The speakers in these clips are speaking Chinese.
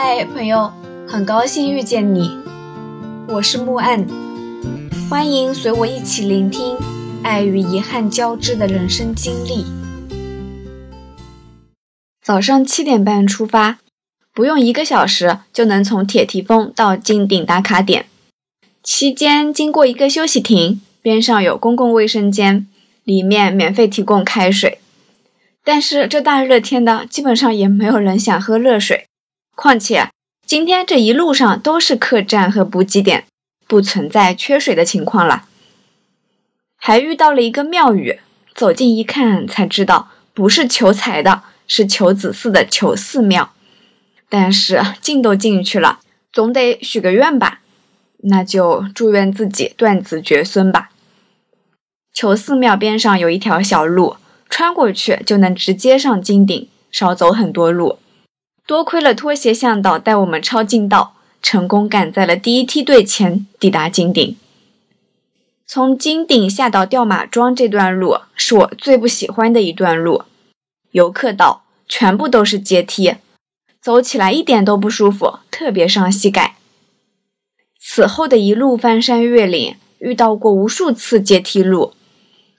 嗨，朋友，很高兴遇见你，我是木岸，欢迎随我一起聆听爱与遗憾交织的人生经历。早上七点半出发，不用一个小时就能从铁蹄峰到金顶打卡点。期间经过一个休息亭，边上有公共卫生间，里面免费提供开水。但是这大热天的，基本上也没有人想喝热水。况且今天这一路上都是客栈和补给点，不存在缺水的情况了。还遇到了一个庙宇，走近一看才知道，不是求财的。是求子嗣的求寺庙，但是进都进去了，总得许个愿吧？那就祝愿自己断子绝孙吧。求寺庙边上有一条小路，穿过去就能直接上金顶，少走很多路。多亏了拖鞋向导带我们抄近道，成功赶在了第一梯队前抵达金顶。从金顶下到吊马庄这段路是我最不喜欢的一段路。游客道全部都是阶梯，走起来一点都不舒服，特别伤膝盖。此后的一路翻山越岭，遇到过无数次阶梯路，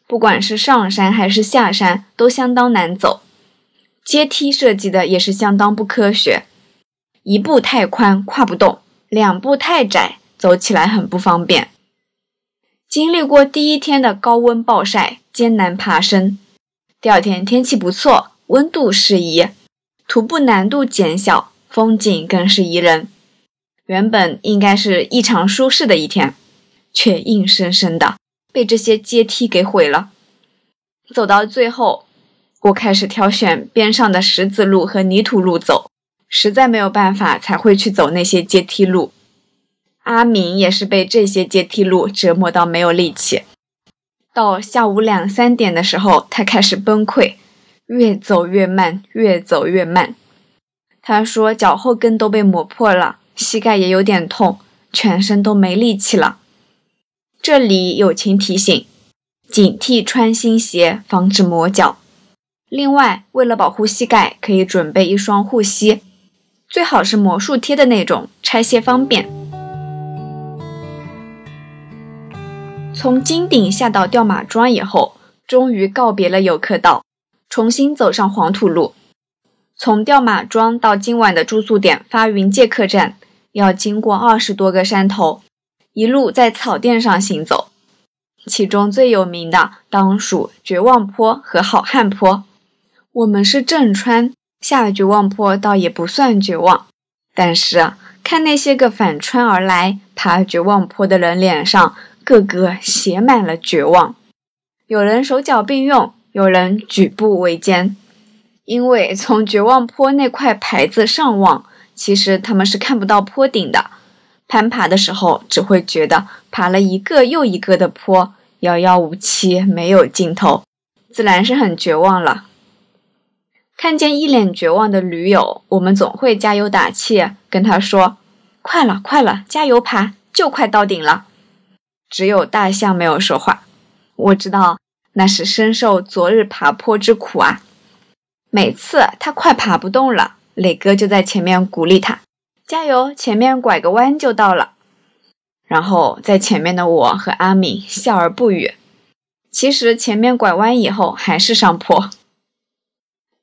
不管是上山还是下山，都相当难走。阶梯设计的也是相当不科学，一步太宽跨不动，两步太窄走起来很不方便。经历过第一天的高温暴晒，艰难爬升。第二天天气不错，温度适宜，徒步难度减小，风景更是宜人。原本应该是异常舒适的一天，却硬生生的被这些阶梯给毁了。走到最后，我开始挑选边上的石子路和泥土路走，实在没有办法才会去走那些阶梯路。阿明也是被这些阶梯路折磨到没有力气。到下午两三点的时候，他开始崩溃，越走越慢，越走越慢。他说脚后跟都被磨破了，膝盖也有点痛，全身都没力气了。这里友情提醒：警惕穿新鞋，防止磨脚。另外，为了保护膝盖，可以准备一双护膝，最好是魔术贴的那种，拆卸方便。从金顶下到吊马庄以后，终于告别了游客道，重新走上黄土路。从吊马庄到今晚的住宿点发云界客栈，要经过二十多个山头，一路在草甸上行走。其中最有名的当属绝望坡和好汉坡。我们是正穿，下了绝望坡倒也不算绝望，但是看那些个反穿而来爬绝望坡的人脸上。个个写满了绝望，有人手脚并用，有人举步维艰。因为从绝望坡那块牌子上望，其实他们是看不到坡顶的。攀爬的时候，只会觉得爬了一个又一个的坡，遥遥无期，没有尽头，自然是很绝望了。看见一脸绝望的驴友，我们总会加油打气，跟他说：“快了，快了，加油爬，就快到顶了。”只有大象没有说话，我知道那是深受昨日爬坡之苦啊。每次他快爬不动了，磊哥就在前面鼓励他：“加油，前面拐个弯就到了。”然后在前面的我和阿敏笑而不语。其实前面拐弯以后还是上坡。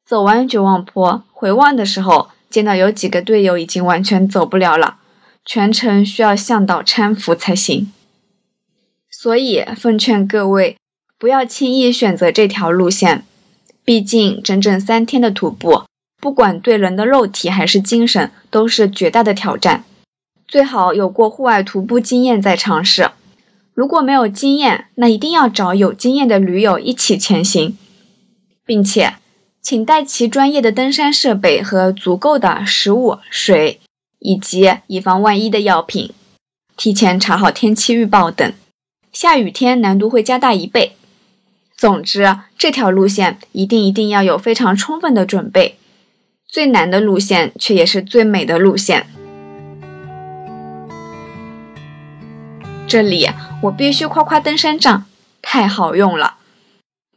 走完绝望坡，回望的时候，见到有几个队友已经完全走不了了，全程需要向导搀扶才行。所以，奉劝各位不要轻易选择这条路线。毕竟，整整三天的徒步，不管对人的肉体还是精神，都是绝大的挑战。最好有过户外徒步经验再尝试。如果没有经验，那一定要找有经验的驴友一起前行，并且请带齐专业的登山设备和足够的食物、水，以及以防万一的药品。提前查好天气预报等。下雨天难度会加大一倍。总之，这条路线一定一定要有非常充分的准备。最难的路线，却也是最美的路线。这里我必须夸夸登山杖，太好用了。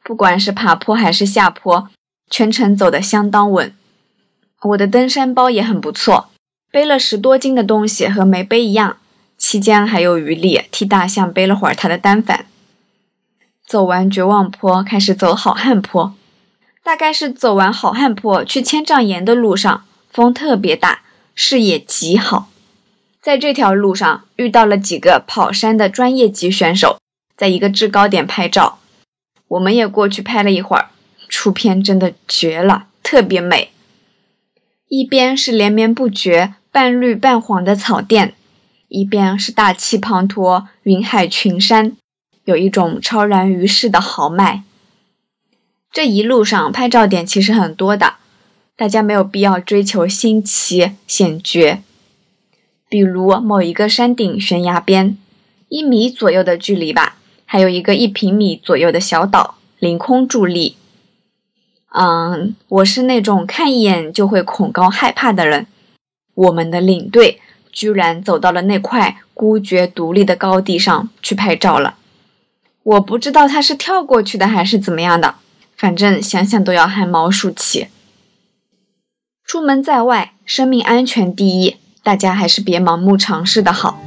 不管是爬坡还是下坡，全程走得相当稳。我的登山包也很不错，背了十多斤的东西和没背一样，期间还有余力替大象背了会儿他的单反。走完绝望坡，开始走好汉坡。大概是走完好汉坡去千丈岩的路上，风特别大，视野极好。在这条路上遇到了几个跑山的专业级选手，在一个制高点拍照，我们也过去拍了一会儿，出片真的绝了，特别美。一边是连绵不绝、半绿半黄的草甸，一边是大气滂沱、云海群山。有一种超然于世的豪迈。这一路上拍照点其实很多的，大家没有必要追求新奇险绝。比如某一个山顶悬崖边，一米左右的距离吧，还有一个一平米左右的小岛，凌空伫立。嗯，我是那种看一眼就会恐高害怕的人。我们的领队居然走到了那块孤绝独立的高地上去拍照了。我不知道他是跳过去的还是怎么样的，反正想想都要汗毛竖起。出门在外，生命安全第一，大家还是别盲目尝试的好。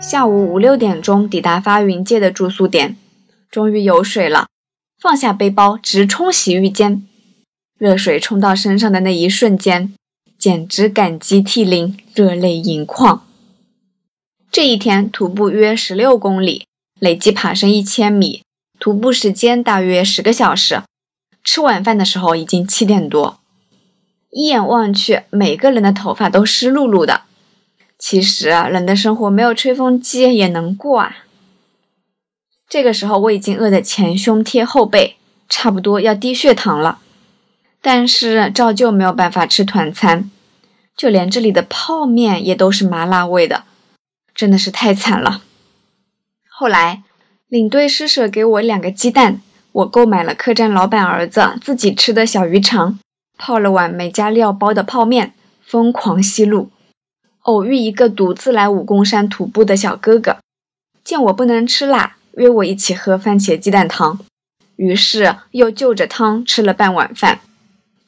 下午五六点钟抵达发云界的住宿点，终于有水了，放下背包直冲洗浴间。热水冲到身上的那一瞬间，简直感激涕零，热泪盈眶。这一天徒步约十六公里，累计爬升一千米，徒步时间大约十个小时。吃晚饭的时候已经七点多，一眼望去，每个人的头发都湿漉漉的。其实冷的生活没有吹风机也能过啊。这个时候我已经饿得前胸贴后背，差不多要低血糖了，但是照旧没有办法吃团餐，就连这里的泡面也都是麻辣味的。真的是太惨了。后来，领队施舍给我两个鸡蛋，我购买了客栈老板儿子自己吃的小鱼肠，泡了碗没加料包的泡面，疯狂吸入。偶遇一个独自来武功山徒步的小哥哥，见我不能吃辣，约我一起喝番茄鸡蛋汤，于是又就着汤吃了半碗饭，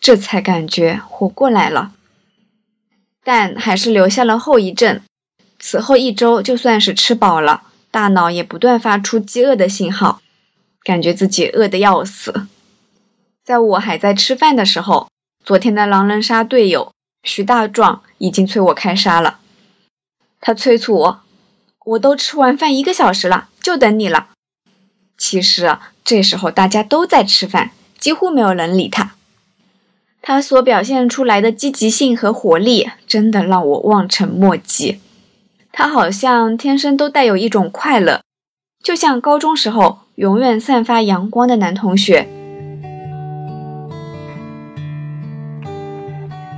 这才感觉活过来了。但还是留下了后遗症。此后一周，就算是吃饱了，大脑也不断发出饥饿的信号，感觉自己饿得要死。在我还在吃饭的时候，昨天的狼人杀队友徐大壮已经催我开杀了。他催促我：“我都吃完饭一个小时了，就等你了。”其实这时候大家都在吃饭，几乎没有人理他。他所表现出来的积极性和活力，真的让我望尘莫及。他好像天生都带有一种快乐，就像高中时候永远散发阳光的男同学。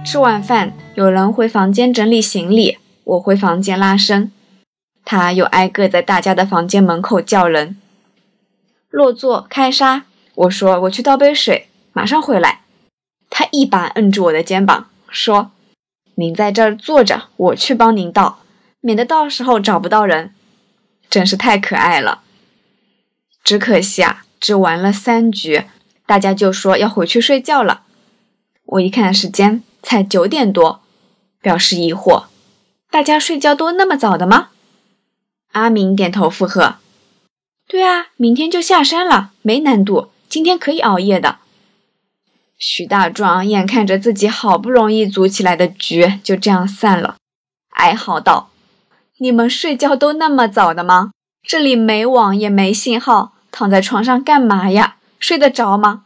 吃完饭，有人回房间整理行李，我回房间拉伸，他又挨个在大家的房间门口叫人。落座开杀，我说我去倒杯水，马上回来。他一把摁住我的肩膀，说：“您在这儿坐着，我去帮您倒。”免得到时候找不到人，真是太可爱了。只可惜啊，只玩了三局，大家就说要回去睡觉了。我一看时间，才九点多，表示疑惑：大家睡觉都那么早的吗？阿明点头附和：对啊，明天就下山了，没难度，今天可以熬夜的。徐大壮眼看着自己好不容易组起来的局就这样散了，哀嚎道。你们睡觉都那么早的吗？这里没网也没信号，躺在床上干嘛呀？睡得着吗？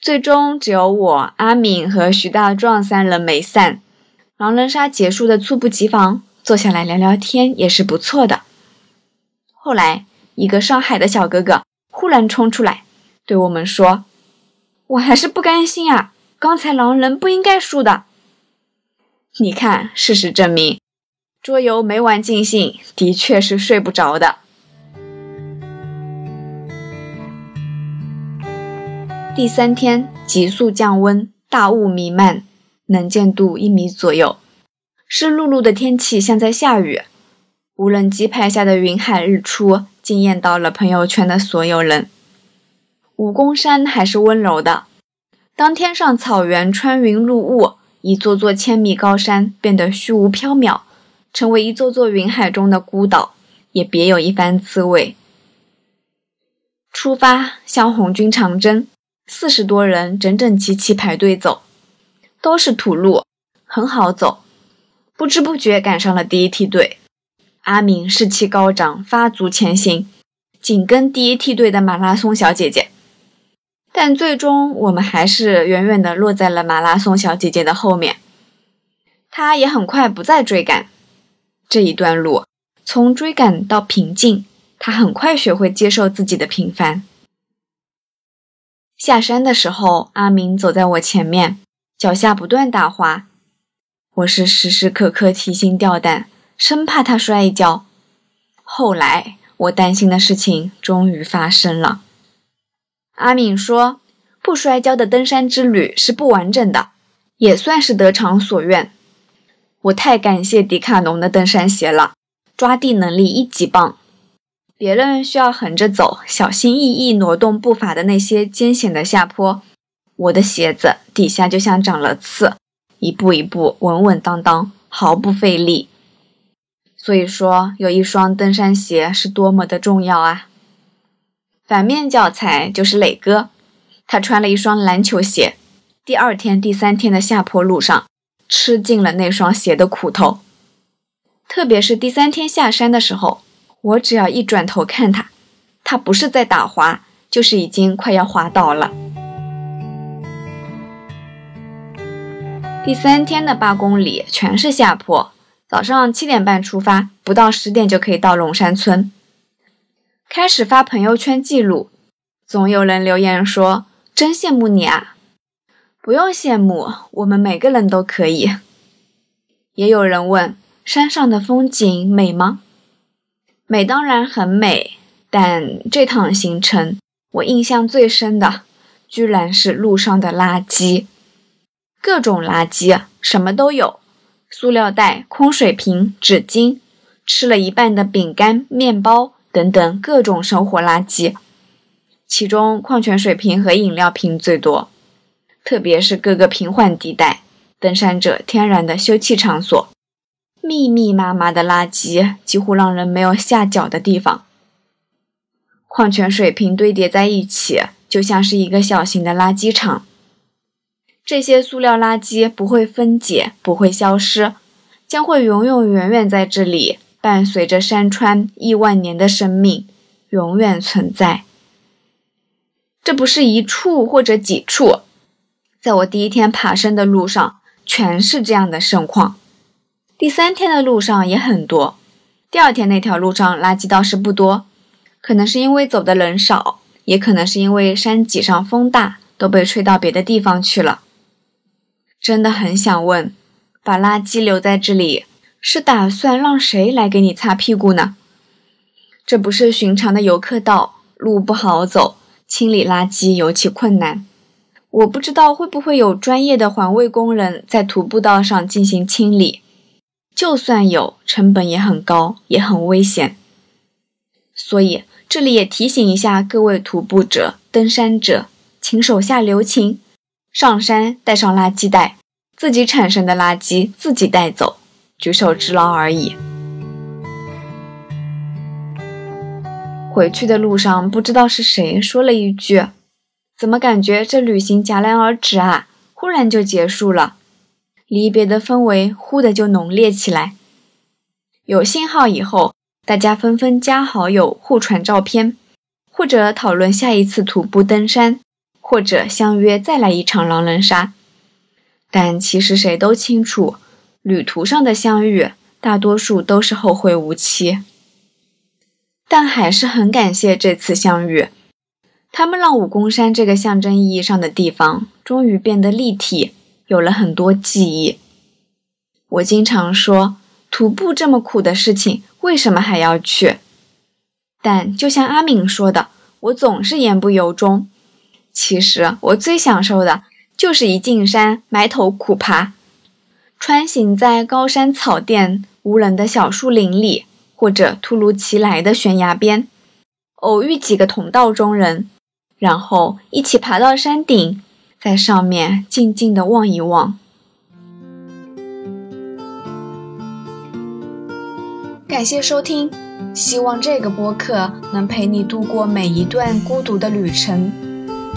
最终只有我、阿敏和徐大壮三人没散。狼人杀结束的猝不及防，坐下来聊聊天也是不错的。后来，一个上海的小哥哥忽然冲出来，对我们说：“我还是不甘心啊，刚才狼人不应该输的。”你看，事实证明。桌游没玩尽兴，的确是睡不着的。第三天急速降温，大雾弥漫，能见度一米左右，湿漉漉的天气像在下雨。无人机拍下的云海日出惊艳到了朋友圈的所有人。武功山还是温柔的，当天上草原穿云入雾，一座座千米高山变得虚无缥缈，成为一座座云海中的孤岛，也别有一番滋味。出发，向红军长征，四十多人整整齐齐排队走，都是土路，很好走。不知不觉赶上了第一梯队，阿明士气高涨，发足前行，紧跟第一梯队的马拉松小姐姐。但最终我们还是远远地落在了马拉松小姐姐的后面。她也很快不再追赶。这一段路，从追赶到平静。他很快学会接受自己的平凡。下山的时候，阿明走在我前面，脚下不断打滑，我是时时刻刻提心吊胆，生怕他摔一跤。后来，我担心的事情终于发生了。阿敏说：“不摔跤的登山之旅是不完整的，也算是得偿所愿。”我太感谢迪卡侬的登山鞋了，抓地能力一级棒。别人需要横着走，小心翼翼挪动步伐的那些艰险的下坡，我的鞋子底下就像长了刺，一步一步稳稳当当，毫不费力。所以说，有一双登山鞋是多么的重要啊！反面教材就是磊哥，他穿了一双篮球鞋，第二天、第三天的下坡路上，吃尽了那双鞋的苦头，特别是第三天下山的时候。我只要一转头看他，他不是在打滑，就是已经快要滑倒了。第三天的八公里全是下坡，早上七点半出发，不到十点就可以到龙山村。开始发朋友圈记录，总有人留言说：“真羡慕你啊！”不用羡慕，我们每个人都可以。也有人问：山上的风景美吗？美当然很美，但这趟行程我印象最深的，居然是路上的垃圾，各种垃圾，什么都有，塑料袋、空水瓶、纸巾，吃了一半的饼干、面包等等各种生活垃圾，其中矿泉水瓶和饮料瓶最多，特别是各个平缓地带，登山者天然的休憩场所。密密麻麻的垃圾，几乎让人没有下脚的地方。矿泉水瓶堆叠在一起，就像是一个小型的垃圾场。这些塑料垃圾不会分解，不会消失，将会永永远远在这里，伴随着山川亿万年的生命，永远存在。这不是一处或者几处，在我第一天爬山的路上，全是这样的盛况。第三天的路上也很多，第二天那条路上垃圾倒是不多，可能是因为走的人少，也可能是因为山脊上风大，都被吹到别的地方去了。真的很想问，把垃圾留在这里，是打算让谁来给你擦屁股呢？这不是寻常的游客道，路不好走，清理垃圾尤其困难。我不知道会不会有专业的环卫工人在徒步道上进行清理。就算有，成本也很高，也很危险。所以这里也提醒一下各位徒步者、登山者，请手下留情，上山带上垃圾袋，自己产生的垃圾自己带走，举手之劳而已。回去的路上，不知道是谁说了一句：“怎么感觉这旅行戛然而止啊？忽然就结束了。”离别的氛围忽的就浓烈起来。有信号以后，大家纷纷加好友、互传照片，或者讨论下一次徒步登山，或者相约再来一场狼人杀。但其实谁都清楚，旅途上的相遇大多数都是后会无期。但还是很感谢这次相遇，他们让武功山这个象征意义上的地方终于变得立体。有了很多记忆。我经常说，徒步这么苦的事情，为什么还要去？但就像阿敏说的，我总是言不由衷。其实我最享受的就是一进山埋头苦爬，穿行在高山草甸无人的小树林里，或者突如其来的悬崖边，偶遇几个同道中人，然后一起爬到山顶。在上面静静的望一望。感谢收听，希望这个播客能陪你度过每一段孤独的旅程，